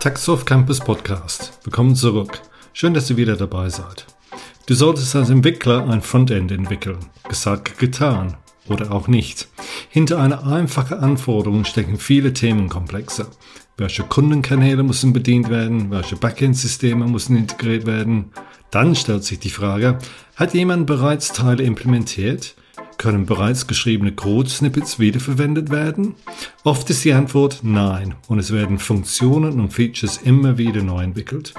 Taxoff Campus Podcast. Willkommen zurück. Schön, dass ihr wieder dabei seid. Du solltest als Entwickler ein Frontend entwickeln. Gesagt, getan. Oder auch nicht. Hinter einer einfachen Anforderung stecken viele Themenkomplexe. Welche Kundenkanäle müssen bedient werden? Welche Backend-Systeme müssen integriert werden? Dann stellt sich die Frage, hat jemand bereits Teile implementiert? Können bereits geschriebene Code-Snippets wiederverwendet werden? Oft ist die Antwort nein und es werden Funktionen und Features immer wieder neu entwickelt.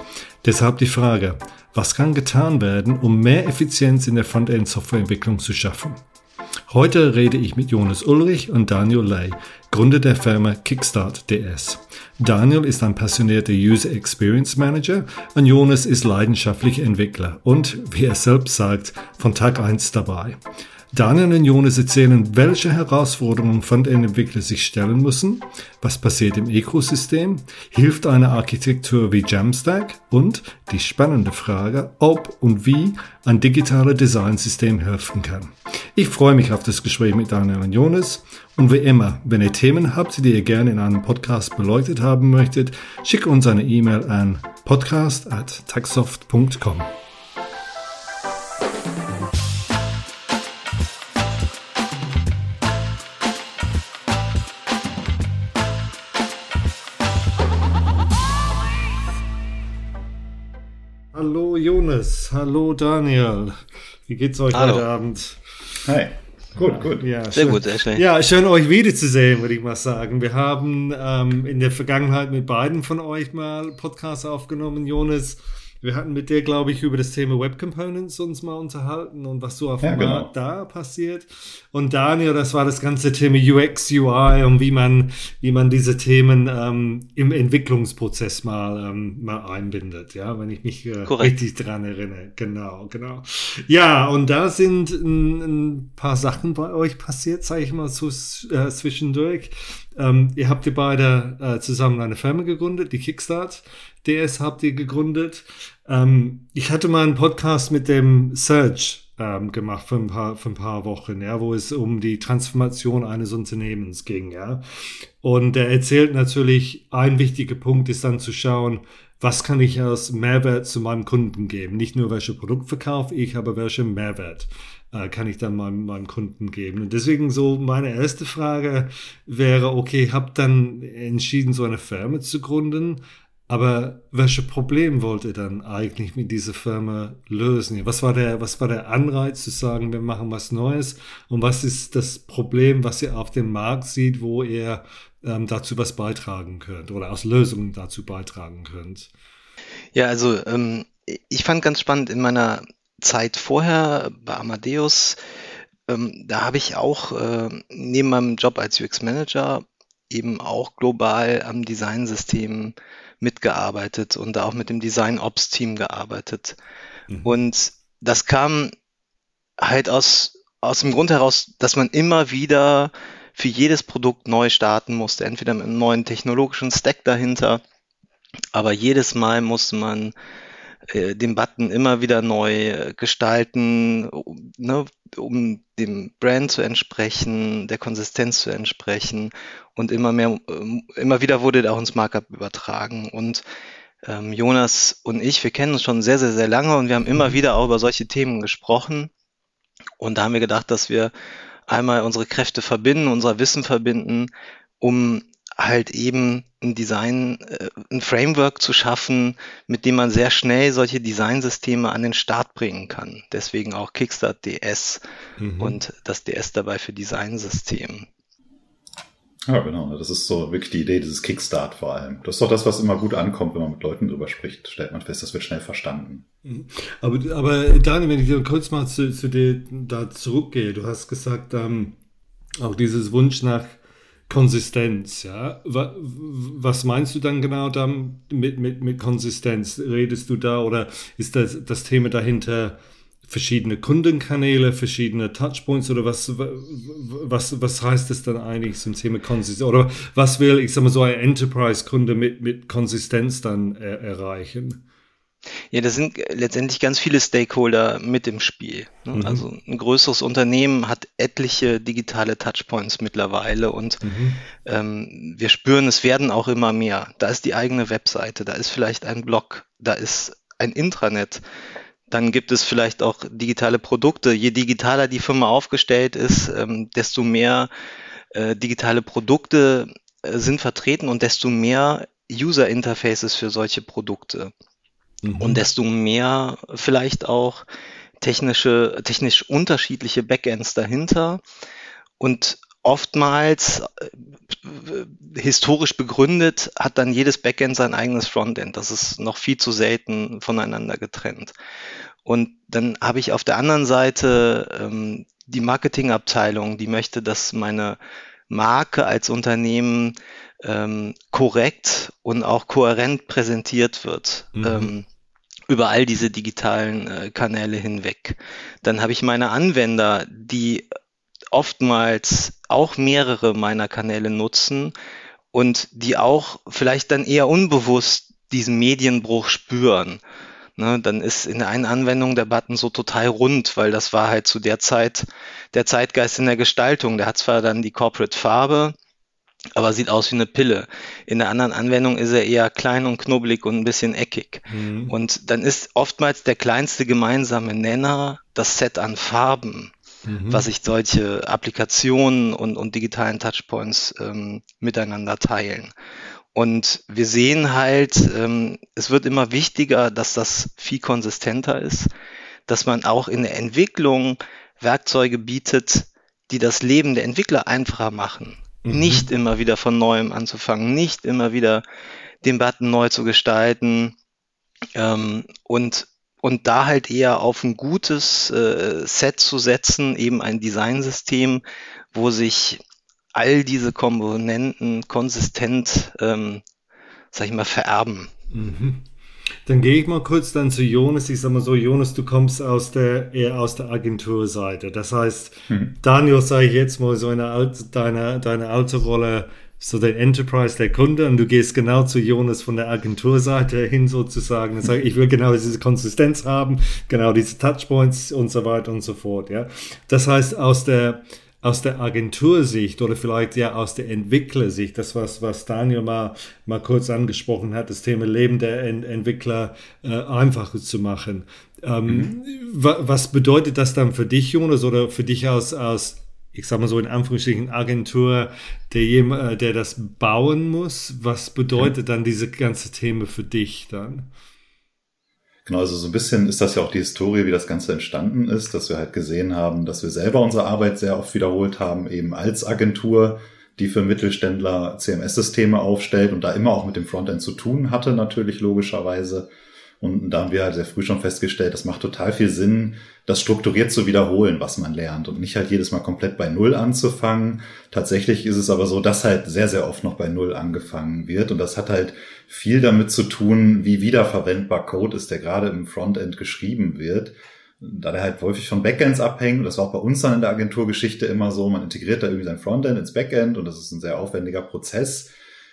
Deshalb die Frage, was kann getan werden, um mehr Effizienz in der Frontend-Softwareentwicklung zu schaffen? Heute rede ich mit Jonas Ulrich und Daniel Ley, Gründer der Firma Kickstart DS. Daniel ist ein passionierter User Experience Manager und Jonas ist leidenschaftlicher Entwickler und, wie er selbst sagt, von Tag 1 dabei. Daniel und Jonas erzählen, welche Herausforderungen Frontend-Entwickler sich stellen müssen, was passiert im Ökosystem, hilft eine Architektur wie Jamstack und die spannende Frage, ob und wie ein digitales Designsystem helfen kann. Ich freue mich auf das Gespräch mit Daniel und Jonas und wie immer, wenn ihr Themen habt, die ihr gerne in einem Podcast beleuchtet haben möchtet, schickt uns eine E-Mail an podcast Jonas, hallo Daniel. Wie geht's euch hallo. heute Abend? Hi. Gut, gut. Ja, sehr schön. gut, sehr schön. Ja, schön euch wiederzusehen, würde ich mal sagen. Wir haben ähm, in der Vergangenheit mit beiden von euch mal Podcasts aufgenommen, Jonas. Wir hatten mit dir, glaube ich, über das Thema Web Components uns mal unterhalten und was so auf ja, dem genau. Markt da passiert. Und Daniel, das war das ganze Thema UX, UI und wie man, wie man diese Themen ähm, im Entwicklungsprozess mal, ähm, mal einbindet, ja, wenn ich mich äh, richtig dran erinnere. Genau, genau. Ja, und da sind ein, ein paar Sachen bei euch passiert, sage ich mal so äh, zwischendurch. Ähm, ihr habt ihr beide äh, zusammen eine Firma gegründet, die Kickstart. DS habt ihr gegründet. Ähm, ich hatte mal einen Podcast mit dem Serge ähm, gemacht für ein, paar, für ein paar Wochen, ja, wo es um die Transformation eines Unternehmens ging, ja. Und er erzählt natürlich, ein wichtiger Punkt ist dann zu schauen, was kann ich als Mehrwert zu meinem Kunden geben? Nicht nur welche Produkt verkaufe ich, aber welche Mehrwert äh, kann ich dann meinem, meinem Kunden geben? Und deswegen so meine erste Frage wäre, okay, habt dann entschieden, so eine Firma zu gründen. Aber welche Problem wollt ihr dann eigentlich mit dieser Firma lösen? Was war der, was war der Anreiz zu sagen, wir machen was Neues? Und was ist das Problem, was ihr auf dem Markt sieht, wo ihr ähm, dazu was beitragen könnt oder aus Lösungen dazu beitragen könnt? Ja, also ähm, ich fand ganz spannend in meiner Zeit vorher bei Amadeus, ähm, da habe ich auch äh, neben meinem Job als UX Manager eben auch global am Designsystem mitgearbeitet und da auch mit dem Design Ops Team gearbeitet. Mhm. Und das kam halt aus, aus dem Grund heraus, dass man immer wieder für jedes Produkt neu starten musste, entweder mit einem neuen technologischen Stack dahinter, aber jedes Mal musste man äh, den Button immer wieder neu äh, gestalten, ne, um dem Brand zu entsprechen, der Konsistenz zu entsprechen und immer mehr, ähm, immer wieder wurde auch ins Markup übertragen und ähm, Jonas und ich, wir kennen uns schon sehr, sehr, sehr lange und wir haben immer mhm. wieder auch über solche Themen gesprochen. Und da haben wir gedacht, dass wir einmal unsere Kräfte verbinden, unser Wissen verbinden, um halt eben ein Design, äh, ein Framework zu schaffen, mit dem man sehr schnell solche Designsysteme an den Start bringen kann. Deswegen auch Kickstart DS mhm. und das DS dabei für Designsystem. Ja, genau. Das ist so wirklich die Idee dieses Kickstart vor allem. Das ist doch das, was immer gut ankommt, wenn man mit Leuten drüber spricht. Stellt man fest, das wird schnell verstanden. Mhm. Aber, aber Daniel, wenn ich dir kurz mal zu, zu dir da zurückgehe, du hast gesagt, ähm, auch dieses Wunsch nach Konsistenz, ja. Was meinst du dann genau dann mit, mit, mit Konsistenz? Redest du da oder ist das, das Thema dahinter verschiedene Kundenkanäle, verschiedene Touchpoints oder was, was, was heißt das dann eigentlich zum Thema Konsistenz? Oder was will, ich sag mal, so ein Enterprise-Kunde mit, mit Konsistenz dann er, erreichen? Ja, da sind letztendlich ganz viele Stakeholder mit im Spiel. Ne? Mhm. Also ein größeres Unternehmen hat etliche digitale Touchpoints mittlerweile und mhm. ähm, wir spüren, es werden auch immer mehr. Da ist die eigene Webseite, da ist vielleicht ein Blog, da ist ein Intranet. Dann gibt es vielleicht auch digitale Produkte. Je digitaler die Firma aufgestellt ist, ähm, desto mehr äh, digitale Produkte äh, sind vertreten und desto mehr User Interfaces für solche Produkte. Mhm. Und desto mehr vielleicht auch technische, technisch unterschiedliche Backends dahinter. Und oftmals äh, historisch begründet hat dann jedes Backend sein eigenes Frontend. Das ist noch viel zu selten voneinander getrennt. Und dann habe ich auf der anderen Seite ähm, die Marketingabteilung, die möchte, dass meine Marke als Unternehmen ähm, korrekt und auch kohärent präsentiert wird. Mhm. Ähm, über all diese digitalen äh, Kanäle hinweg. Dann habe ich meine Anwender, die oftmals auch mehrere meiner Kanäle nutzen und die auch vielleicht dann eher unbewusst diesen Medienbruch spüren. Ne, dann ist in der einen Anwendung der Button so total rund, weil das war halt zu der Zeit der Zeitgeist in der Gestaltung. Der hat zwar dann die Corporate Farbe, aber sieht aus wie eine Pille. In der anderen Anwendung ist er eher klein und knubbelig und ein bisschen eckig. Mhm. Und dann ist oftmals der kleinste gemeinsame Nenner das Set an Farben, mhm. was sich solche Applikationen und, und digitalen Touchpoints ähm, miteinander teilen. Und wir sehen halt, ähm, es wird immer wichtiger, dass das viel konsistenter ist, dass man auch in der Entwicklung Werkzeuge bietet, die das Leben der Entwickler einfacher machen. Mhm. Nicht immer wieder von neuem anzufangen, nicht immer wieder den Button neu zu gestalten ähm, und, und da halt eher auf ein gutes äh, Set zu setzen, eben ein Designsystem, wo sich all diese Komponenten konsistent, ähm, sag ich mal, vererben. Mhm. Dann gehe ich mal kurz dann zu Jonas. Ich sag mal so, Jonas, du kommst aus der, eher aus der Agenturseite. Das heißt, hm. Daniel, sage ich jetzt mal so eine deine, deine alte Rolle, so der Enterprise, der Kunde, und du gehst genau zu Jonas von der Agenturseite hin sozusagen und sagst, ich will genau diese Konsistenz haben, genau diese Touchpoints und so weiter und so fort, ja. Das heißt, aus der, aus der Agentursicht oder vielleicht ja aus der Entwicklersicht, das was, was Daniel mal, mal kurz angesprochen hat, das Thema Leben der Ent Entwickler äh, einfacher zu machen. Ähm, mhm. Was bedeutet das dann für dich, Jonas, oder für dich als, als ich sag mal so in Anführungsstrichen Agentur, der, äh, der das bauen muss? Was bedeutet dann diese ganze Thema für dich dann? Genau, also so ein bisschen ist das ja auch die Historie, wie das Ganze entstanden ist, dass wir halt gesehen haben, dass wir selber unsere Arbeit sehr oft wiederholt haben, eben als Agentur, die für Mittelständler CMS-Systeme aufstellt und da immer auch mit dem Frontend zu tun hatte, natürlich logischerweise. Und da haben wir halt sehr früh schon festgestellt, das macht total viel Sinn, das strukturiert zu wiederholen, was man lernt und nicht halt jedes Mal komplett bei Null anzufangen. Tatsächlich ist es aber so, dass halt sehr, sehr oft noch bei Null angefangen wird und das hat halt viel damit zu tun, wie wiederverwendbar Code ist, der gerade im Frontend geschrieben wird. Da der halt häufig von Backends abhängt, das war auch bei uns dann in der Agenturgeschichte immer so, man integriert da irgendwie sein Frontend ins Backend und das ist ein sehr aufwendiger Prozess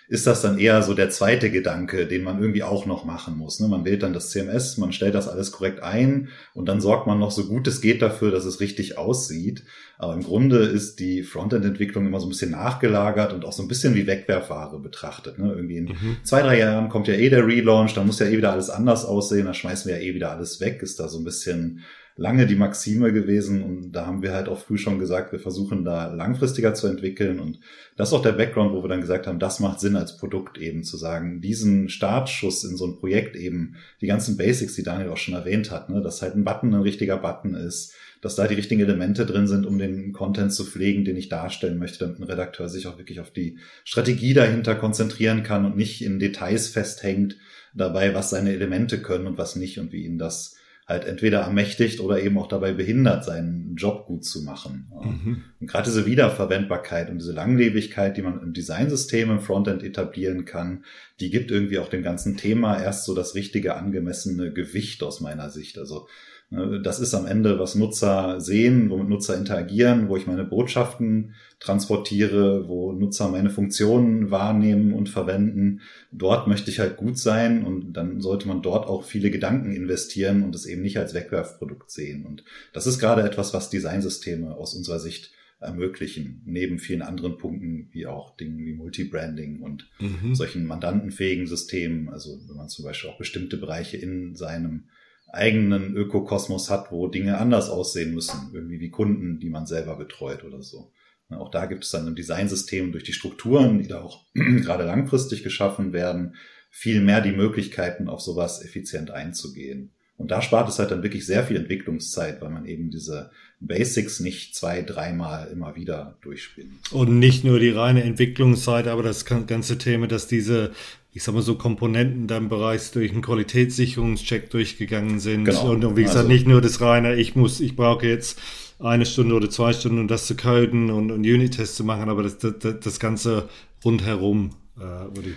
ist das dann eher so der zweite Gedanke, den man irgendwie auch noch machen muss. Ne? Man wählt dann das CMS, man stellt das alles korrekt ein und dann sorgt man noch so gut es geht dafür, dass es richtig aussieht. Aber im Grunde ist die Frontend-Entwicklung immer so ein bisschen nachgelagert und auch so ein bisschen wie Wegwerfware betrachtet. Ne? Irgendwie in mhm. zwei, drei Jahren kommt ja eh der Relaunch, dann muss ja eh wieder alles anders aussehen, dann schmeißen wir ja eh wieder alles weg, ist da so ein bisschen lange die Maxime gewesen und da haben wir halt auch früh schon gesagt, wir versuchen da langfristiger zu entwickeln und das ist auch der Background, wo wir dann gesagt haben, das macht Sinn als Produkt eben zu sagen, diesen Startschuss in so ein Projekt eben, die ganzen Basics, die Daniel auch schon erwähnt hat, ne, dass halt ein Button ein richtiger Button ist, dass da die richtigen Elemente drin sind, um den Content zu pflegen, den ich darstellen möchte, damit ein Redakteur sich auch wirklich auf die Strategie dahinter konzentrieren kann und nicht in Details festhängt dabei, was seine Elemente können und was nicht und wie ihn das halt entweder ermächtigt oder eben auch dabei behindert, seinen Job gut zu machen. Mhm. Und gerade diese Wiederverwendbarkeit und diese Langlebigkeit, die man im Designsystem im Frontend etablieren kann, die gibt irgendwie auch dem ganzen Thema erst so das richtige angemessene Gewicht aus meiner Sicht. Also das ist am Ende, was Nutzer sehen, womit Nutzer interagieren, wo ich meine Botschaften transportiere, wo Nutzer meine Funktionen wahrnehmen und verwenden. Dort möchte ich halt gut sein und dann sollte man dort auch viele Gedanken investieren und es eben nicht als Wegwerfprodukt sehen. Und das ist gerade etwas, was Designsysteme aus unserer Sicht ermöglichen, neben vielen anderen Punkten, wie auch Dingen wie Multibranding und mhm. solchen mandantenfähigen Systemen. Also wenn man zum Beispiel auch bestimmte Bereiche in seinem eigenen Ökokosmos hat, wo Dinge anders aussehen müssen, irgendwie wie Kunden, die man selber betreut oder so. Auch da gibt es dann im Designsystem durch die Strukturen, die da auch gerade langfristig geschaffen werden, viel mehr die Möglichkeiten, auf sowas effizient einzugehen. Und da spart es halt dann wirklich sehr viel Entwicklungszeit, weil man eben diese Basics nicht zwei, dreimal immer wieder durchspielt. Und nicht nur die reine Entwicklungszeit, aber das ganze Thema, dass diese ich sag mal so Komponenten dann bereits durch einen Qualitätssicherungscheck durchgegangen sind. Genau. Und, und wie gesagt, also, nicht nur das reine, ich muss, ich brauche jetzt eine Stunde oder zwei Stunden, um das zu coden und, und Unit-Tests zu machen, aber das, das, das Ganze rundherum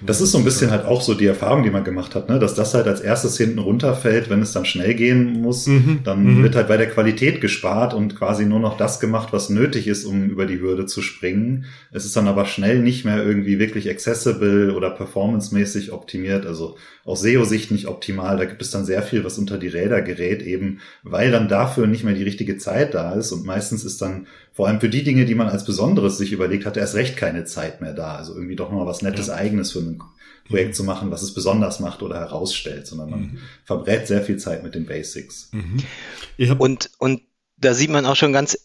das ist so ein bisschen halt auch so die Erfahrung, die man gemacht hat, ne? dass das halt als erstes hinten runterfällt, wenn es dann schnell gehen muss. Mhm. Dann mhm. wird halt bei der Qualität gespart und quasi nur noch das gemacht, was nötig ist, um über die Hürde zu springen. Es ist dann aber schnell nicht mehr irgendwie wirklich accessible oder performancemäßig optimiert. Also aus SEO-Sicht nicht optimal. Da gibt es dann sehr viel, was unter die Räder gerät, eben weil dann dafür nicht mehr die richtige Zeit da ist. Und meistens ist dann vor allem für die Dinge, die man als Besonderes sich überlegt hat, erst recht keine Zeit mehr da. Also irgendwie doch mal was Nettes ja. Eigenes für ein Projekt zu machen, was es besonders macht oder herausstellt, sondern man mhm. verbrät sehr viel Zeit mit den Basics. Mhm. Und, und da sieht man auch schon ganz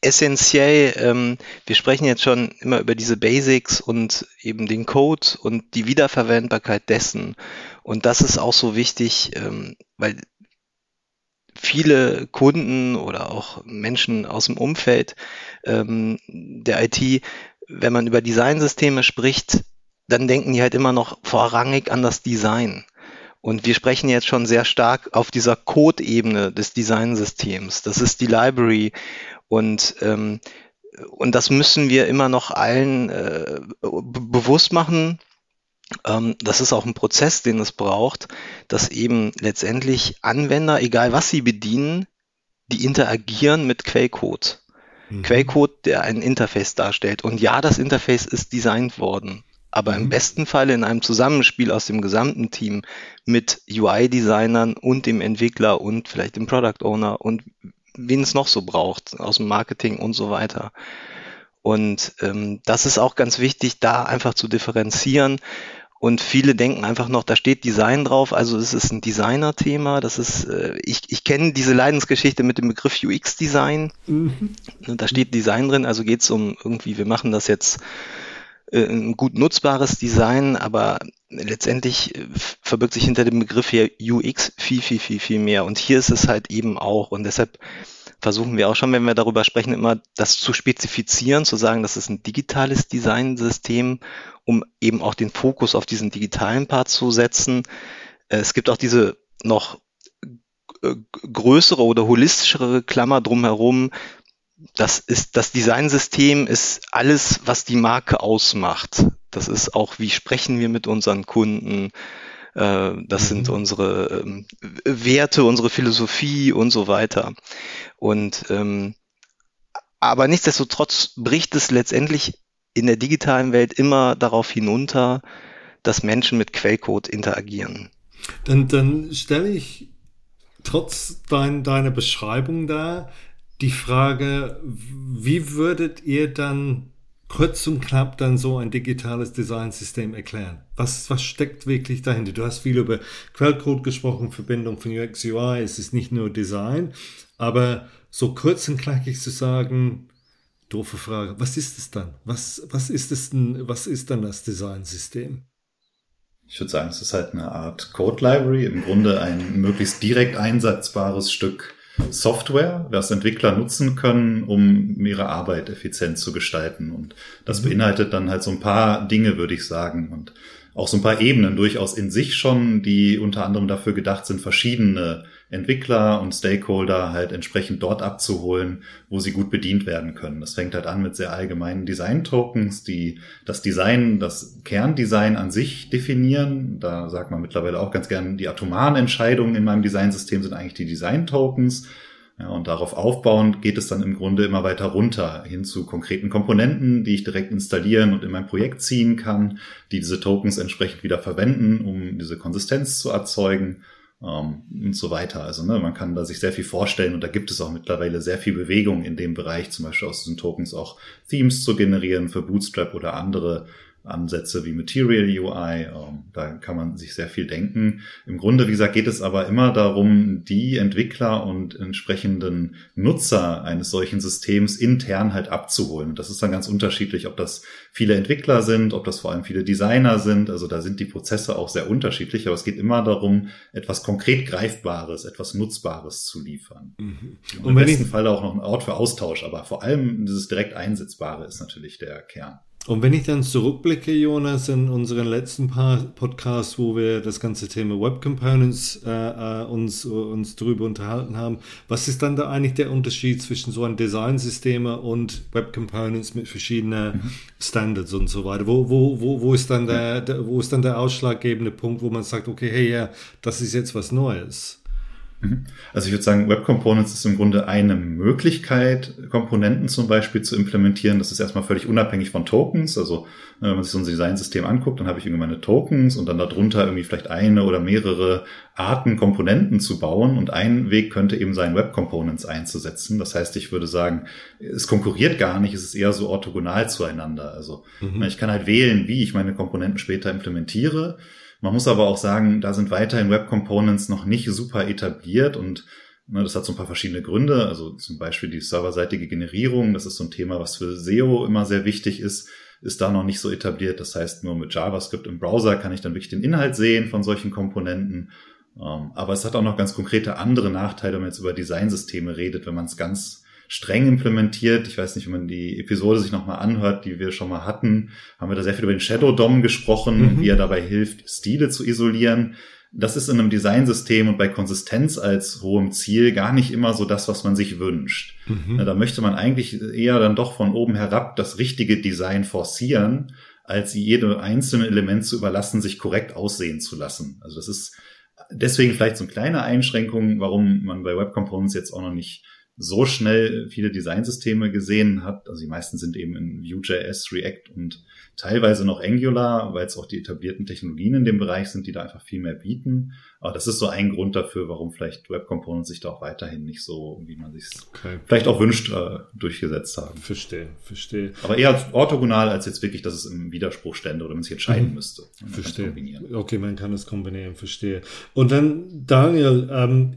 essentiell, ähm, wir sprechen jetzt schon immer über diese Basics und eben den Code und die Wiederverwendbarkeit dessen. Und das ist auch so wichtig, ähm, weil viele Kunden oder auch Menschen aus dem Umfeld ähm, der IT, wenn man über Designsysteme spricht, dann denken die halt immer noch vorrangig an das Design. Und wir sprechen jetzt schon sehr stark auf dieser Code-Ebene des Designsystems. Das ist die Library. Und, ähm, und das müssen wir immer noch allen äh, bewusst machen. Ähm, das ist auch ein Prozess, den es braucht, dass eben letztendlich Anwender, egal was sie bedienen, die interagieren mit Quellcode. Mhm. Quellcode, der ein Interface darstellt. Und ja, das Interface ist designt worden aber im mhm. besten Fall in einem Zusammenspiel aus dem gesamten Team mit UI-Designern und dem Entwickler und vielleicht dem Product Owner und wen es noch so braucht, aus dem Marketing und so weiter. Und ähm, das ist auch ganz wichtig, da einfach zu differenzieren. Und viele denken einfach noch, da steht Design drauf, also es ist ein Designer-Thema. Das ist, äh, ich, ich kenne diese Leidensgeschichte mit dem Begriff UX-Design. Mhm. Da steht Design drin, also geht es um irgendwie, wir machen das jetzt gut nutzbares Design, aber letztendlich äh, verbirgt sich hinter dem Begriff hier UX viel, viel, viel, viel mehr. Und hier ist es halt eben auch. Und deshalb versuchen wir auch schon, wenn wir darüber sprechen, immer das zu spezifizieren, zu sagen, das ist ein digitales Designsystem, um eben auch den Fokus auf diesen digitalen Part zu setzen. Äh, es gibt auch diese noch größere oder holistischere Klammer drumherum, das ist, das Designsystem ist alles, was die Marke ausmacht. Das ist auch, wie sprechen wir mit unseren Kunden. Äh, das sind mhm. unsere ähm, Werte, unsere Philosophie und so weiter. Und, ähm, aber nichtsdestotrotz bricht es letztendlich in der digitalen Welt immer darauf hinunter, dass Menschen mit Quellcode interagieren. Dann, dann stelle ich trotz dein, deiner Beschreibung da die Frage, wie würdet ihr dann kurz und knapp dann so ein digitales Designsystem erklären? Was, was steckt wirklich dahinter? Du hast viel über Quellcode gesprochen, Verbindung von UX, UI. Es ist nicht nur Design, aber so kurz und knackig zu sagen, doofe Frage, was ist es dann? Was, was ist es denn, was ist dann das Designsystem? Ich würde sagen, es ist halt eine Art Code Library, im Grunde ein möglichst direkt einsatzbares Stück Software, das Entwickler nutzen können, um ihre Arbeit effizient zu gestalten. Und das mhm. beinhaltet dann halt so ein paar Dinge, würde ich sagen. Und auch so ein paar Ebenen durchaus in sich schon, die unter anderem dafür gedacht sind, verschiedene Entwickler und Stakeholder halt entsprechend dort abzuholen, wo sie gut bedient werden können. Das fängt halt an mit sehr allgemeinen Design-Tokens, die das Design, das Kerndesign an sich definieren. Da sagt man mittlerweile auch ganz gern, die atomaren Entscheidungen in meinem Designsystem sind eigentlich die Design-Tokens. Ja, und darauf aufbauend geht es dann im Grunde immer weiter runter hin zu konkreten Komponenten, die ich direkt installieren und in mein Projekt ziehen kann, die diese Tokens entsprechend wieder verwenden, um diese Konsistenz zu erzeugen ähm, und so weiter. Also ne, man kann da sich sehr viel vorstellen und da gibt es auch mittlerweile sehr viel Bewegung in dem Bereich, zum Beispiel aus diesen Tokens auch Themes zu generieren für Bootstrap oder andere Ansätze wie Material UI. Ähm, da kann man sich sehr viel denken. Im Grunde, wie gesagt, geht es aber immer darum, die Entwickler und entsprechenden Nutzer eines solchen Systems intern halt abzuholen. Und das ist dann ganz unterschiedlich, ob das viele Entwickler sind, ob das vor allem viele Designer sind. Also da sind die Prozesse auch sehr unterschiedlich. Aber es geht immer darum, etwas konkret Greifbares, etwas Nutzbares zu liefern. Mhm. Und, und im besten Fall auch noch ein Ort für Austausch. Aber vor allem dieses direkt Einsetzbare ist natürlich der Kern. Und wenn ich dann zurückblicke, Jonas, in unseren letzten paar Podcasts, wo wir das ganze Thema Web Components äh, äh, uns, uns darüber unterhalten haben, was ist dann da eigentlich der Unterschied zwischen so einem Designsystem und Web Components mit verschiedenen mhm. Standards und so weiter? Wo, wo, wo, wo, ist dann der, der, wo ist dann der ausschlaggebende Punkt, wo man sagt, okay, hey, ja, das ist jetzt was Neues? Mhm. Also ich würde sagen, Web Components ist im Grunde eine Möglichkeit, Komponenten zum Beispiel zu implementieren. Das ist erstmal völlig unabhängig von Tokens. Also äh, wenn man sich so ein Designsystem anguckt, dann habe ich irgendwie meine Tokens und dann darunter irgendwie vielleicht eine oder mehrere Arten Komponenten zu bauen. Und ein Weg könnte eben sein, Web Components einzusetzen. Das heißt, ich würde sagen, es konkurriert gar nicht, es ist eher so orthogonal zueinander. Also mhm. ich kann halt wählen, wie ich meine Komponenten später implementiere. Man muss aber auch sagen, da sind weiterhin Web Components noch nicht super etabliert und ne, das hat so ein paar verschiedene Gründe. Also zum Beispiel die serverseitige Generierung, das ist so ein Thema, was für SEO immer sehr wichtig ist, ist da noch nicht so etabliert. Das heißt, nur mit JavaScript im Browser kann ich dann wirklich den Inhalt sehen von solchen Komponenten. Ähm, aber es hat auch noch ganz konkrete andere Nachteile, wenn man jetzt über Designsysteme redet, wenn man es ganz streng implementiert. Ich weiß nicht, wenn man die Episode sich nochmal anhört, die wir schon mal hatten, haben wir da sehr viel über den Shadow DOM gesprochen, mhm. wie er dabei hilft, Stile zu isolieren. Das ist in einem Designsystem und bei Konsistenz als hohem Ziel gar nicht immer so das, was man sich wünscht. Mhm. Da möchte man eigentlich eher dann doch von oben herab das richtige Design forcieren, als jedem einzelnen Element zu überlassen, sich korrekt aussehen zu lassen. Also das ist deswegen vielleicht so eine kleine Einschränkung, warum man bei Web Components jetzt auch noch nicht so schnell viele Designsysteme gesehen hat. Also die meisten sind eben in Vue.js, React und teilweise noch Angular, weil es auch die etablierten Technologien in dem Bereich sind, die da einfach viel mehr bieten. Aber das ist so ein Grund dafür, warum vielleicht Web Components sich da auch weiterhin nicht so, wie man sich okay. vielleicht auch wünscht, äh, durchgesetzt haben. Verstehe, verstehe. Aber eher orthogonal als jetzt wirklich, dass es im Widerspruch stände oder man sich entscheiden mhm. müsste. Man verstehe. Okay, man kann es kombinieren, verstehe. Und dann, Daniel, ähm,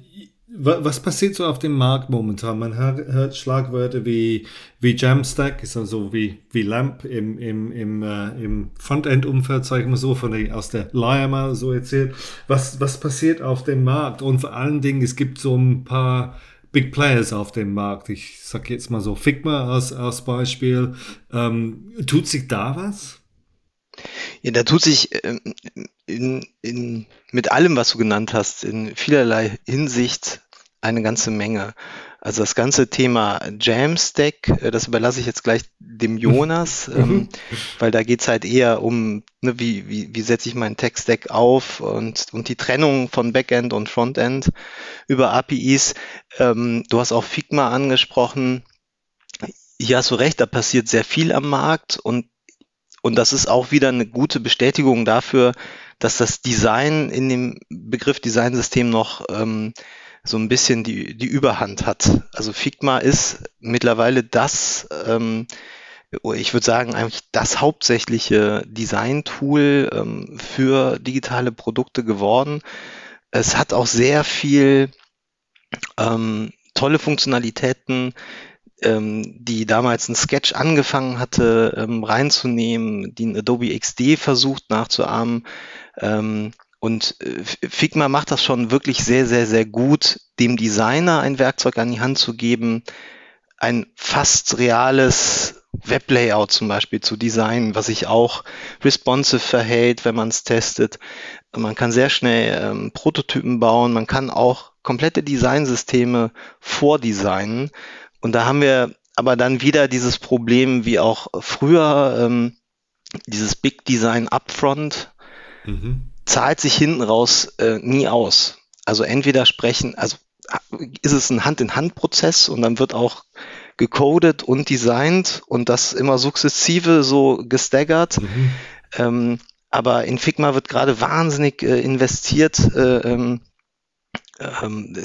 was passiert so auf dem Markt momentan? Man hört Schlagwörter wie, wie Jamstack, ist also wie, wie LAMP im, im, im, äh, im Frontend-Umfeld, sage ich mal so, von der, aus der Leier mal so erzählt. Was, was passiert auf dem Markt? Und vor allen Dingen, es gibt so ein paar Big Players auf dem Markt. Ich sage jetzt mal so Figma als, als Beispiel. Ähm, tut sich da was? Ja, da tut sich ähm, in, in, mit allem, was du genannt hast, in vielerlei Hinsicht eine ganze Menge. Also das ganze Thema Jamstack, äh, das überlasse ich jetzt gleich dem Jonas, mhm. ähm, weil da geht's halt eher um, ne, wie, wie, wie setze ich meinen Tech-Stack auf und, und die Trennung von Backend und Frontend über APIs. Ähm, du hast auch Figma angesprochen. Hier hast du recht, da passiert sehr viel am Markt und, und das ist auch wieder eine gute Bestätigung dafür, dass das Design in dem Begriff Designsystem noch ähm, so ein bisschen die, die Überhand hat. Also Figma ist mittlerweile das, ähm, ich würde sagen, eigentlich das hauptsächliche Design-Tool ähm, für digitale Produkte geworden. Es hat auch sehr viel ähm, tolle Funktionalitäten, ähm, die damals ein Sketch angefangen hatte, ähm, reinzunehmen, die ein Adobe XD versucht nachzuahmen. Ähm, und äh, Figma macht das schon wirklich sehr, sehr, sehr gut, dem Designer ein Werkzeug an die Hand zu geben, ein fast reales Weblayout zum Beispiel zu designen, was sich auch responsive verhält, wenn man es testet. Man kann sehr schnell ähm, Prototypen bauen, man kann auch komplette Designsysteme vordesignen. Und da haben wir aber dann wieder dieses Problem, wie auch früher, ähm, dieses Big Design Upfront mhm. zahlt sich hinten raus äh, nie aus. Also entweder sprechen, also ist es ein Hand-in-Hand-Prozess und dann wird auch gecodet und designt und das immer sukzessive so gestaggert. Mhm. Ähm, aber in Figma wird gerade wahnsinnig äh, investiert. Äh, ähm, ähm,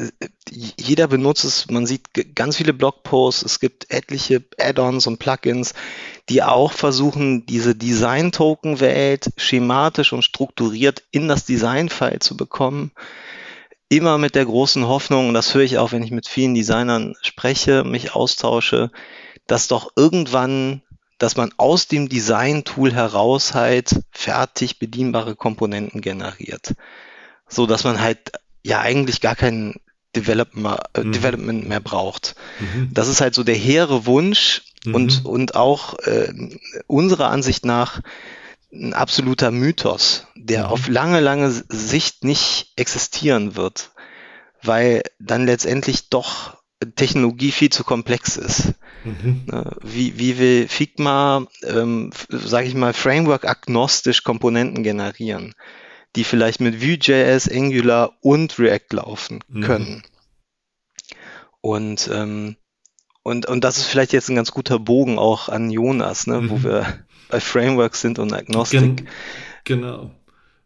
jeder benutzt es, man sieht ganz viele Blogposts, es gibt etliche Add-ons und Plugins, die auch versuchen, diese Design-Token-Welt schematisch und strukturiert in das Design-File zu bekommen. Immer mit der großen Hoffnung, und das höre ich auch, wenn ich mit vielen Designern spreche, mich austausche, dass doch irgendwann, dass man aus dem Design-Tool heraus halt fertig bedienbare Komponenten generiert. So dass man halt ja eigentlich gar kein Development, äh, mhm. Development mehr braucht. Mhm. Das ist halt so der hehre Wunsch mhm. und, und auch äh, unserer Ansicht nach ein absoluter Mythos, der mhm. auf lange, lange Sicht nicht existieren wird, weil dann letztendlich doch Technologie viel zu komplex ist. Mhm. Ne, wie, wie will Figma, ähm, sage ich mal, Framework-agnostisch Komponenten generieren, die vielleicht mit Vue.js, Angular und React laufen mhm. können. Mhm. Und, ähm, und, und das ist vielleicht jetzt ein ganz guter Bogen auch an Jonas, ne, wo mhm. wir bei Frameworks sind und Agnostik. Gen genau.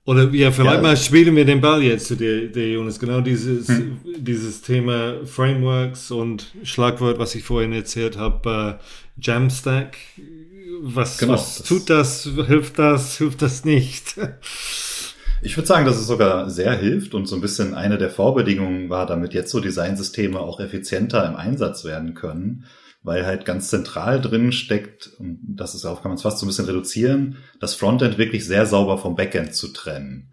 Oder ja, vielleicht ja. mal spielen wir den Ball jetzt zu dir, dir Jonas. Genau dieses, hm. dieses Thema Frameworks und Schlagwort, was ich vorhin erzählt habe, äh, Jamstack. Was, genau, was das tut das? Hilft das? Hilft das nicht? Ich würde sagen, dass es sogar sehr hilft und so ein bisschen eine der Vorbedingungen war, damit jetzt so Designsysteme auch effizienter im Einsatz werden können weil halt ganz zentral drin steckt, und das ist auch, kann man es fast so ein bisschen reduzieren, das Frontend wirklich sehr sauber vom Backend zu trennen.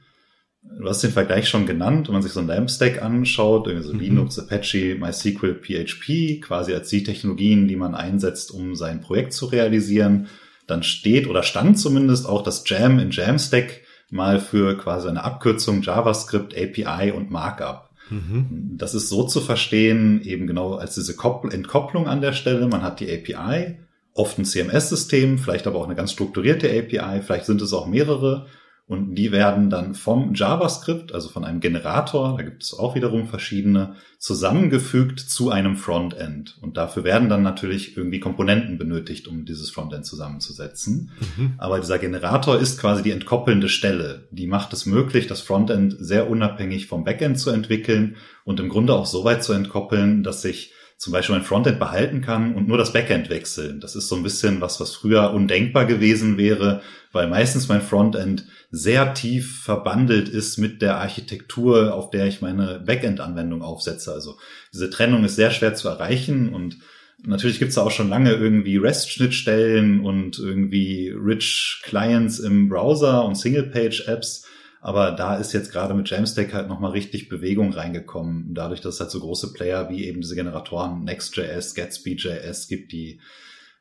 Du hast den Vergleich schon genannt, wenn man sich so ein LAMP-Stack anschaut, irgendwie so mhm. Linux, Apache, MySQL, PHP, quasi als die Technologien, die man einsetzt, um sein Projekt zu realisieren, dann steht oder stand zumindest auch das Jam in Jamstack mal für quasi eine Abkürzung JavaScript, API und Markup. Mhm. Das ist so zu verstehen, eben genau als diese Entkopplung an der Stelle. Man hat die API, oft ein CMS-System, vielleicht aber auch eine ganz strukturierte API, vielleicht sind es auch mehrere. Und die werden dann vom JavaScript, also von einem Generator, da gibt es auch wiederum verschiedene, zusammengefügt zu einem Frontend. Und dafür werden dann natürlich irgendwie Komponenten benötigt, um dieses Frontend zusammenzusetzen. Mhm. Aber dieser Generator ist quasi die entkoppelnde Stelle. Die macht es möglich, das Frontend sehr unabhängig vom Backend zu entwickeln und im Grunde auch so weit zu entkoppeln, dass sich zum Beispiel mein Frontend behalten kann und nur das Backend wechseln. Das ist so ein bisschen was, was früher undenkbar gewesen wäre, weil meistens mein Frontend sehr tief verbandelt ist mit der Architektur, auf der ich meine Backend-Anwendung aufsetze. Also diese Trennung ist sehr schwer zu erreichen und natürlich gibt es auch schon lange irgendwie REST-Schnittstellen und irgendwie Rich Clients im Browser und Single-Page-Apps. Aber da ist jetzt gerade mit Jamstack halt nochmal richtig Bewegung reingekommen, dadurch, dass es halt so große Player wie eben diese Generatoren Next.js, Gatsby.js gibt, die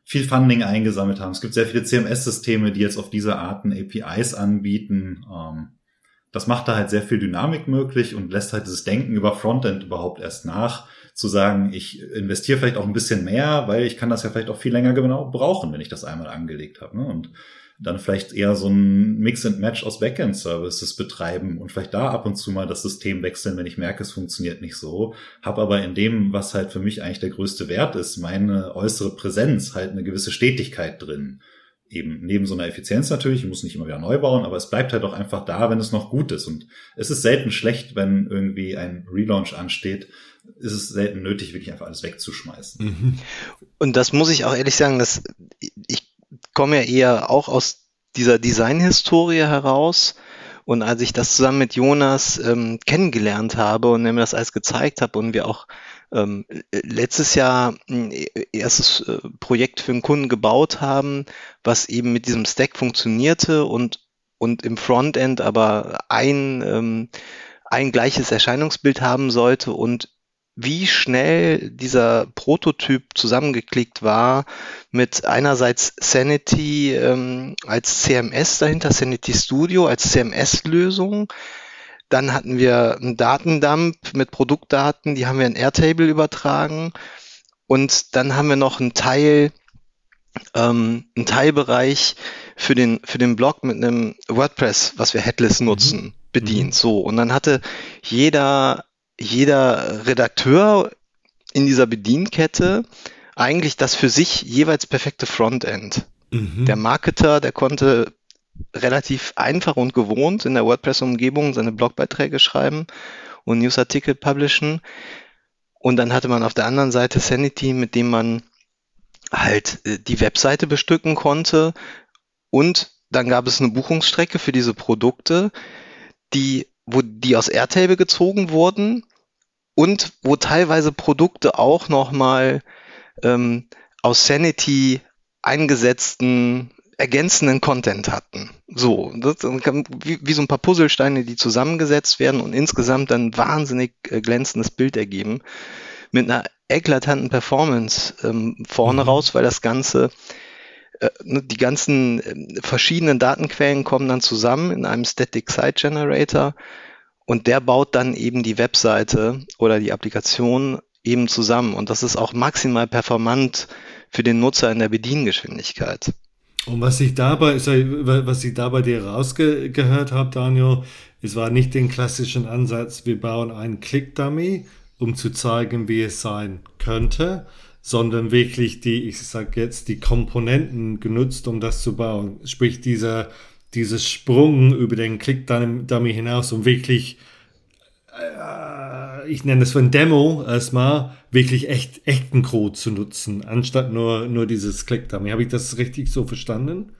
viel Funding eingesammelt haben. Es gibt sehr viele CMS-Systeme, die jetzt auf diese Arten APIs anbieten. Ähm, das macht da halt sehr viel Dynamik möglich und lässt halt dieses Denken über Frontend überhaupt erst nach, zu sagen, ich investiere vielleicht auch ein bisschen mehr, weil ich kann das ja vielleicht auch viel länger genau brauchen, wenn ich das einmal angelegt habe. Ne? Und dann vielleicht eher so ein Mix and Match aus Backend Services betreiben und vielleicht da ab und zu mal das System wechseln, wenn ich merke, es funktioniert nicht so. Hab aber in dem, was halt für mich eigentlich der größte Wert ist, meine äußere Präsenz halt eine gewisse Stetigkeit drin. Eben neben so einer Effizienz natürlich, ich muss nicht immer wieder neu bauen, aber es bleibt halt auch einfach da, wenn es noch gut ist. Und es ist selten schlecht, wenn irgendwie ein Relaunch ansteht, ist es selten nötig, wirklich einfach alles wegzuschmeißen. Mhm. Und das muss ich auch ehrlich sagen, dass ich komme ja eher auch aus dieser Designhistorie heraus. Und als ich das zusammen mit Jonas ähm, kennengelernt habe und er mir das alles gezeigt habe und wir auch ähm, letztes Jahr ein erstes äh, Projekt für einen Kunden gebaut haben, was eben mit diesem Stack funktionierte und, und im Frontend aber ein, ähm, ein gleiches Erscheinungsbild haben sollte und wie schnell dieser Prototyp zusammengeklickt war mit einerseits Sanity ähm, als CMS dahinter, Sanity Studio als CMS-Lösung. Dann hatten wir einen Datendump mit Produktdaten, die haben wir in Airtable übertragen. Und dann haben wir noch einen Teil, ähm, einen Teilbereich für den, für den Blog mit einem WordPress, was wir Headless mhm. nutzen, mhm. bedient. So. Und dann hatte jeder jeder Redakteur in dieser Bedienkette eigentlich das für sich jeweils perfekte Frontend. Mhm. Der Marketer, der konnte relativ einfach und gewohnt in der WordPress-Umgebung seine Blogbeiträge schreiben und Newsartikel publishen. Und dann hatte man auf der anderen Seite Sanity, mit dem man halt äh, die Webseite bestücken konnte. Und dann gab es eine Buchungsstrecke für diese Produkte, die, wo die aus Airtable gezogen wurden und wo teilweise Produkte auch nochmal ähm, aus Sanity eingesetzten ergänzenden Content hatten. So, das, wie, wie, so ein paar Puzzlesteine, die zusammengesetzt werden und insgesamt dann wahnsinnig äh, glänzendes Bild ergeben. Mit einer eklatanten Performance ähm, vorne mhm. raus, weil das Ganze, äh, ne, die ganzen äh, verschiedenen Datenquellen kommen dann zusammen in einem Static Site Generator und der baut dann eben die Webseite oder die Applikation eben zusammen. Und das ist auch maximal performant für den Nutzer in der Bediengeschwindigkeit. Und was ich dabei, was ich da bei dir rausgehört habe, Daniel, es war nicht den klassischen Ansatz, wir bauen einen Click-Dummy, um zu zeigen, wie es sein könnte, sondern wirklich die, ich sage jetzt, die Komponenten genutzt, um das zu bauen. Sprich, dieser dieses Sprung über den Click-Dummy hinaus, um wirklich, äh, ich nenne es von Demo erstmal, wirklich echt, echten Code zu nutzen, anstatt nur, nur dieses Click-Dummy. Habe ich das richtig so verstanden?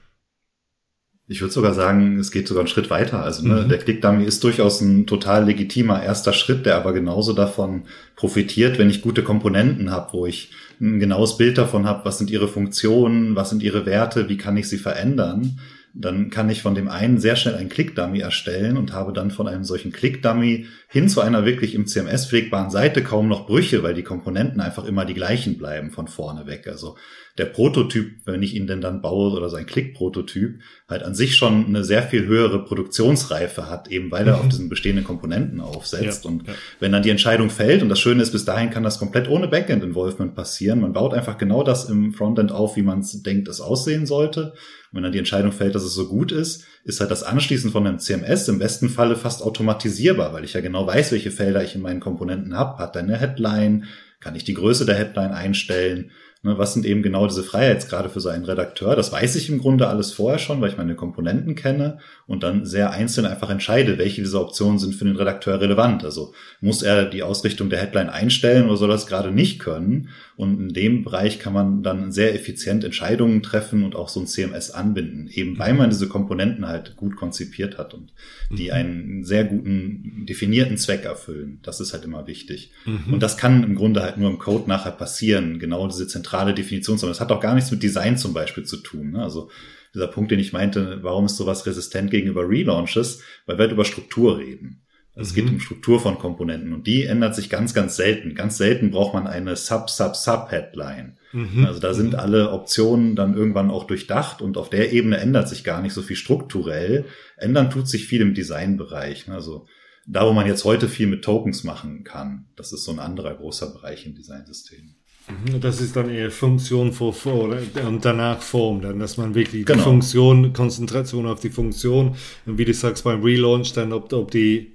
Ich würde sogar sagen, es geht sogar einen Schritt weiter. Also ne, mhm. der Click-Dummy ist durchaus ein total legitimer erster Schritt, der aber genauso davon profitiert, wenn ich gute Komponenten habe, wo ich ein genaues Bild davon habe, was sind ihre Funktionen, was sind ihre Werte, wie kann ich sie verändern dann kann ich von dem einen sehr schnell einen Click-Dummy erstellen und habe dann von einem solchen Click-Dummy hin zu einer wirklich im CMS pflegbaren Seite kaum noch Brüche, weil die Komponenten einfach immer die gleichen bleiben von vorne weg. Also der Prototyp, wenn ich ihn denn dann baue oder sein Click-Prototyp, halt an sich schon eine sehr viel höhere Produktionsreife hat, eben weil er mhm. auf diesen bestehenden Komponenten aufsetzt. Ja, und ja. wenn dann die Entscheidung fällt, und das Schöne ist, bis dahin kann das komplett ohne Backend-Involvement passieren. Man baut einfach genau das im Frontend auf, wie man es denkt, es aussehen sollte. Und wenn dann die Entscheidung fällt, dass es so gut ist, ist halt das Anschließen von einem CMS im besten Falle fast automatisierbar, weil ich ja genau weiß, welche Felder ich in meinen Komponenten habe. Hat er eine Headline? Kann ich die Größe der Headline einstellen? Ne, was sind eben genau diese Freiheitsgrade für so einen Redakteur? Das weiß ich im Grunde alles vorher schon, weil ich meine Komponenten kenne und dann sehr einzeln einfach entscheide, welche dieser Optionen sind für den Redakteur relevant. Also muss er die Ausrichtung der Headline einstellen oder soll er es gerade nicht können? Und in dem Bereich kann man dann sehr effizient Entscheidungen treffen und auch so ein CMS anbinden, eben weil man diese Komponenten halt gut konzipiert hat und die mhm. einen sehr guten definierten Zweck erfüllen. Das ist halt immer wichtig. Mhm. Und das kann im Grunde halt nur im Code nachher passieren, genau diese zentrale Definition. Das hat auch gar nichts mit Design zum Beispiel zu tun. Ne? Also dieser Punkt, den ich meinte, warum ist sowas resistent gegenüber Relaunches? Weil wir halt über Struktur reden. Also es geht mhm. um Struktur von Komponenten und die ändert sich ganz, ganz selten. Ganz selten braucht man eine Sub-Sub-Sub-Headline. Mhm. Also da sind mhm. alle Optionen dann irgendwann auch durchdacht und auf der Ebene ändert sich gar nicht so viel strukturell. Ändern tut sich viel im Designbereich. Also da, wo man jetzt heute viel mit Tokens machen kann, das ist so ein anderer großer Bereich im Designsystem. Mhm, das ist dann eher Funktion vor, vor und danach Form, dann, dass man wirklich genau. die Funktion, Konzentration auf die Funktion, und wie du sagst beim Relaunch, dann ob, ob die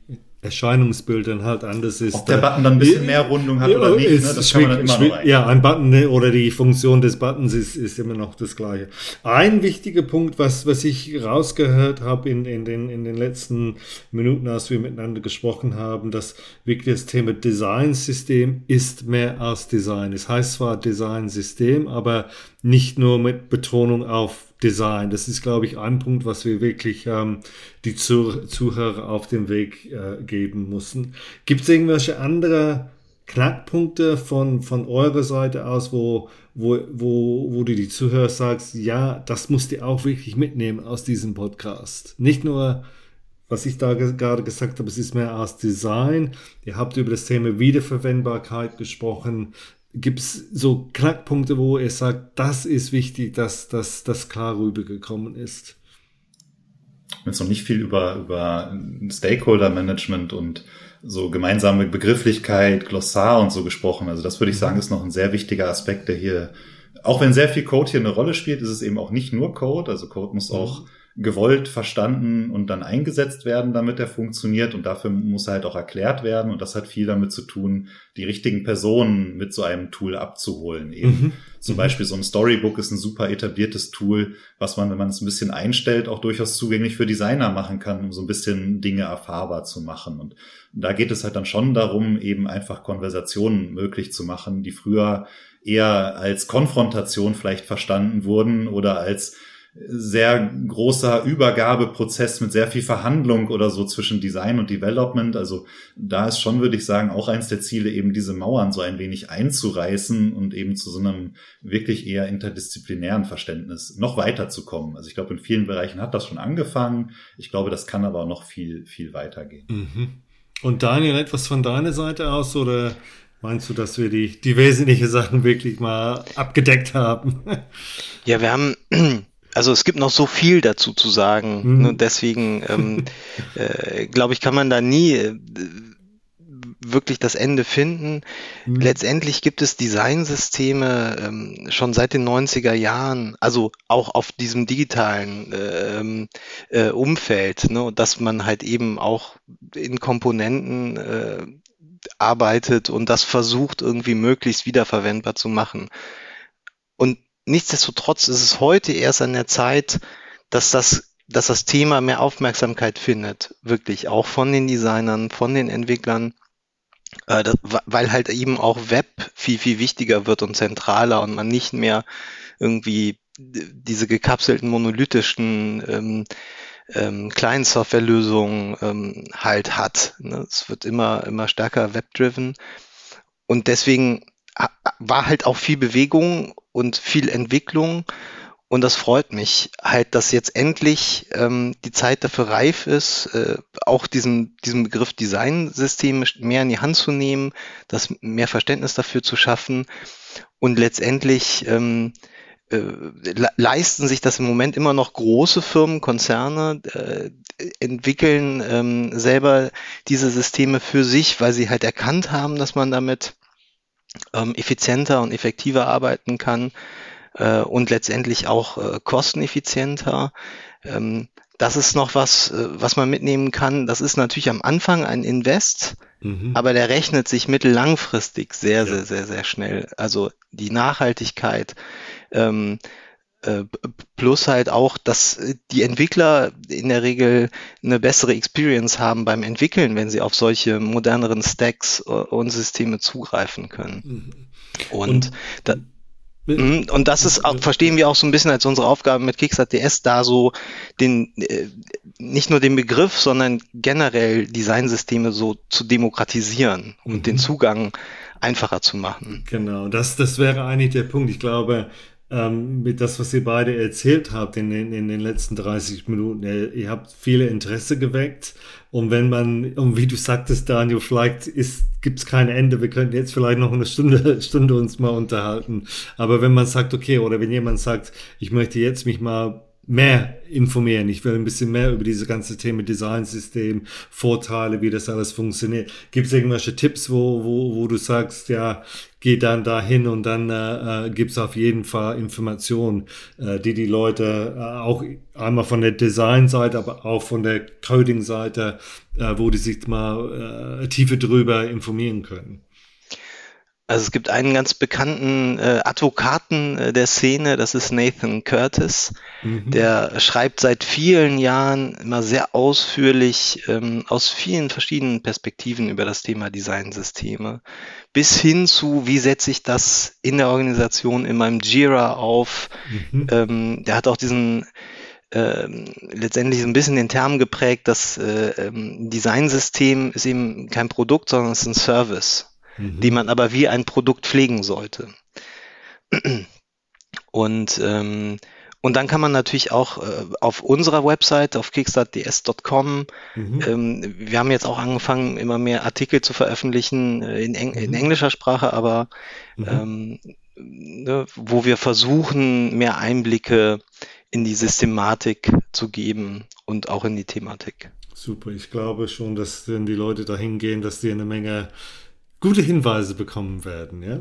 Erscheinungsbild dann halt anders ist. Ob der Button dann ein bisschen mehr Rundung hat oder nicht, ne? das kann man dann immer noch Ja, ein Button ne, oder die Funktion des Buttons ist, ist immer noch das gleiche. Ein wichtiger Punkt, was, was ich rausgehört habe in, in, den, in den letzten Minuten, als wir miteinander gesprochen haben, dass wirklich das Thema Design-System ist mehr als Design. Es heißt zwar Design-System, aber nicht nur mit Betonung auf Design. Das ist, glaube ich, ein Punkt, was wir wirklich ähm, die Zuhörer auf den Weg äh, geben müssen. Gibt es irgendwelche andere Knackpunkte von, von eurer Seite aus, wo, wo, wo, wo du die Zuhörer sagst, ja, das musst ihr auch wirklich mitnehmen aus diesem Podcast. Nicht nur was ich da gerade gesagt habe, es ist mehr als Design. Ihr habt über das Thema Wiederverwendbarkeit gesprochen. Gibt es so Knackpunkte, wo ihr sagt, das ist wichtig, dass das klar rübergekommen ist? Wir haben jetzt noch nicht viel über, über Stakeholder-Management und so gemeinsame Begrifflichkeit, Glossar und so gesprochen. Also das würde ich sagen, ist noch ein sehr wichtiger Aspekt, der hier, auch wenn sehr viel Code hier eine Rolle spielt, ist es eben auch nicht nur Code. Also Code muss auch mhm gewollt verstanden und dann eingesetzt werden, damit er funktioniert. Und dafür muss er halt auch erklärt werden. Und das hat viel damit zu tun, die richtigen Personen mit so einem Tool abzuholen. Eben mhm. zum mhm. Beispiel so ein Storybook ist ein super etabliertes Tool, was man, wenn man es ein bisschen einstellt, auch durchaus zugänglich für Designer machen kann, um so ein bisschen Dinge erfahrbar zu machen. Und da geht es halt dann schon darum, eben einfach Konversationen möglich zu machen, die früher eher als Konfrontation vielleicht verstanden wurden oder als sehr großer Übergabeprozess mit sehr viel Verhandlung oder so zwischen Design und Development. Also da ist schon, würde ich sagen, auch eins der Ziele, eben diese Mauern so ein wenig einzureißen und eben zu so einem wirklich eher interdisziplinären Verständnis noch weiterzukommen. Also ich glaube, in vielen Bereichen hat das schon angefangen. Ich glaube, das kann aber noch viel, viel weitergehen. Mhm. Und Daniel, etwas von deiner Seite aus oder Meinst du, dass wir die, die wesentlichen Sachen wirklich mal abgedeckt haben? Ja, wir haben also es gibt noch so viel dazu zu sagen. Mhm. Ne? Deswegen ähm, äh, glaube ich, kann man da nie äh, wirklich das Ende finden. Mhm. Letztendlich gibt es Designsysteme ähm, schon seit den 90er Jahren, also auch auf diesem digitalen ähm, äh, Umfeld, ne, dass man halt eben auch in Komponenten äh, arbeitet und das versucht irgendwie möglichst wiederverwendbar zu machen. Und nichtsdestotrotz ist es heute erst an der Zeit, dass das, dass das Thema mehr Aufmerksamkeit findet, wirklich auch von den Designern, von den Entwicklern, äh, das, weil halt eben auch Web viel, viel wichtiger wird und zentraler und man nicht mehr irgendwie diese gekapselten monolithischen ähm, ähm, kleinen Softwarelösungen ähm, halt hat. Ne? Es wird immer, immer stärker web-driven. Und deswegen war halt auch viel Bewegung und viel Entwicklung. Und das freut mich halt, dass jetzt endlich ähm, die Zeit dafür reif ist, äh, auch diesen, diesen Begriff Designsystem mehr in die Hand zu nehmen, das mehr Verständnis dafür zu schaffen und letztendlich ähm, äh, leisten sich das im Moment immer noch große Firmen, Konzerne, äh, entwickeln ähm, selber diese Systeme für sich, weil sie halt erkannt haben, dass man damit ähm, effizienter und effektiver arbeiten kann äh, und letztendlich auch äh, kosteneffizienter. Ähm, das ist noch was, äh, was man mitnehmen kann. Das ist natürlich am Anfang ein Invest, mhm. aber der rechnet sich mittellangfristig sehr, ja. sehr, sehr, sehr schnell. Also die Nachhaltigkeit, ähm, äh, plus halt auch, dass die Entwickler in der Regel eine bessere Experience haben beim Entwickeln, wenn sie auf solche moderneren Stacks äh, und Systeme zugreifen können. Mhm. Und, und da, mhm, und das ist auch, verstehen wir auch so ein bisschen als unsere Aufgabe mit Kickstarter.ds, da so den, äh, nicht nur den Begriff, sondern generell Designsysteme so zu demokratisieren und mhm. den Zugang einfacher zu machen. Genau, das, das wäre eigentlich der Punkt. Ich glaube, ähm, mit das, was ihr beide erzählt habt in den, in den letzten 30 Minuten. Ihr, ihr habt viele Interesse geweckt. Und wenn man, und wie du sagtest, Daniel, vielleicht gibt es kein Ende. Wir könnten jetzt vielleicht noch eine Stunde, Stunde uns mal unterhalten. Aber wenn man sagt, okay, oder wenn jemand sagt, ich möchte jetzt mich mal mehr informieren. Ich will ein bisschen mehr über diese ganze Thema Designsystem, Vorteile, wie das alles funktioniert. Gibt es irgendwelche Tipps, wo, wo, wo du sagst, ja, geh dann dahin und dann äh, äh gibt es auf jeden Fall Informationen, äh, die die Leute äh, auch einmal von der Designseite, aber auch von der Coding-Seite, äh, wo die sich mal äh, tiefer drüber informieren können. Also es gibt einen ganz bekannten äh, Advokaten äh, der Szene, das ist Nathan Curtis. Mhm. Der schreibt seit vielen Jahren immer sehr ausführlich ähm, aus vielen verschiedenen Perspektiven über das Thema Designsysteme. Bis hin zu, wie setze ich das in der Organisation, in meinem Jira auf. Mhm. Ähm, der hat auch diesen ähm, letztendlich so ein bisschen den Term geprägt, dass äh, ähm, Designsystem ist eben kein Produkt, sondern es ist ein Service mhm. die man aber wie ein Produkt pflegen sollte. Und, ähm, Und dann kann man natürlich auch äh, auf unserer Website, auf kickstartds.com, mhm. ähm, wir haben jetzt auch angefangen, immer mehr Artikel zu veröffentlichen äh, in, Eng mhm. in, englischer Sprache, aber mhm. ähm, ne, wo wir versuchen, mehr Einblicke in die Systematik zu geben und auch in die Thematik. Super, ich glaube schon, dass wenn die Leute dahin gehen, dass die eine Menge gute Hinweise bekommen werden, ja?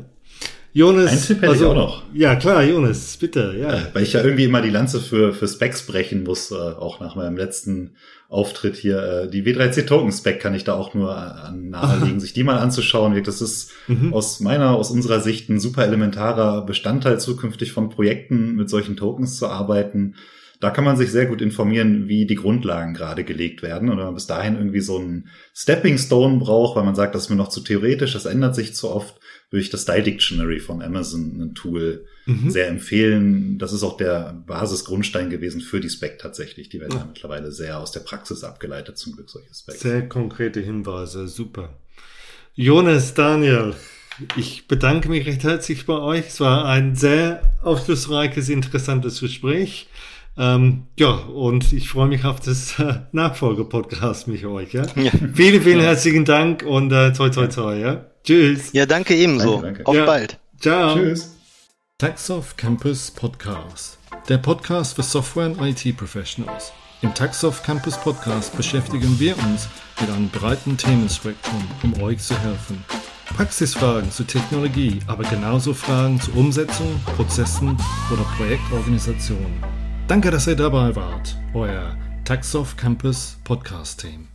Jonas. Ein Tipp hätte also, ich auch noch. Ja, klar, Jonas, bitte, ja. Äh, weil ich ja irgendwie immer die Lanze für, für Specs brechen muss, äh, auch nach meinem letzten Auftritt hier. Äh, die W3C Token Spec kann ich da auch nur an nahelegen, sich die mal anzuschauen. Das ist mhm. aus meiner, aus unserer Sicht ein super elementarer Bestandteil zukünftig von Projekten mit solchen Tokens zu arbeiten. Da kann man sich sehr gut informieren, wie die Grundlagen gerade gelegt werden. Und wenn man bis dahin irgendwie so einen Stepping Stone braucht, weil man sagt, das ist mir noch zu theoretisch, das ändert sich zu oft, würde ich das Style Dictionary von Amazon, ein Tool, mhm. sehr empfehlen. Das ist auch der Basisgrundstein gewesen für die Spec tatsächlich. Die werden ja. mittlerweile sehr aus der Praxis abgeleitet, zum Glück solche Specs. Sehr konkrete Hinweise, super. Jonas, Daniel, ich bedanke mich recht herzlich bei euch. Es war ein sehr aufschlussreiches, interessantes Gespräch. Ähm, ja, und ich freue mich auf das äh, Nachfolger-Podcast mit euch. Ja? ja. Vielen, vielen herzlichen Dank und äh, toi, toi, toi. Ja? Tschüss. Ja, danke ebenso. Danke, danke. Auf ja. bald. Ciao. Tschüss. Taxoff Campus Podcast. Der Podcast für Software- und IT-Professionals. Im Taxoff Campus Podcast beschäftigen wir uns mit einem breiten Themenspektrum, um euch zu helfen. Praxisfragen zur Technologie, aber genauso Fragen zur Umsetzung, Prozessen oder Projektorganisation. Danke, dass ihr dabei wart. Euer Taxoff Campus Podcast Team.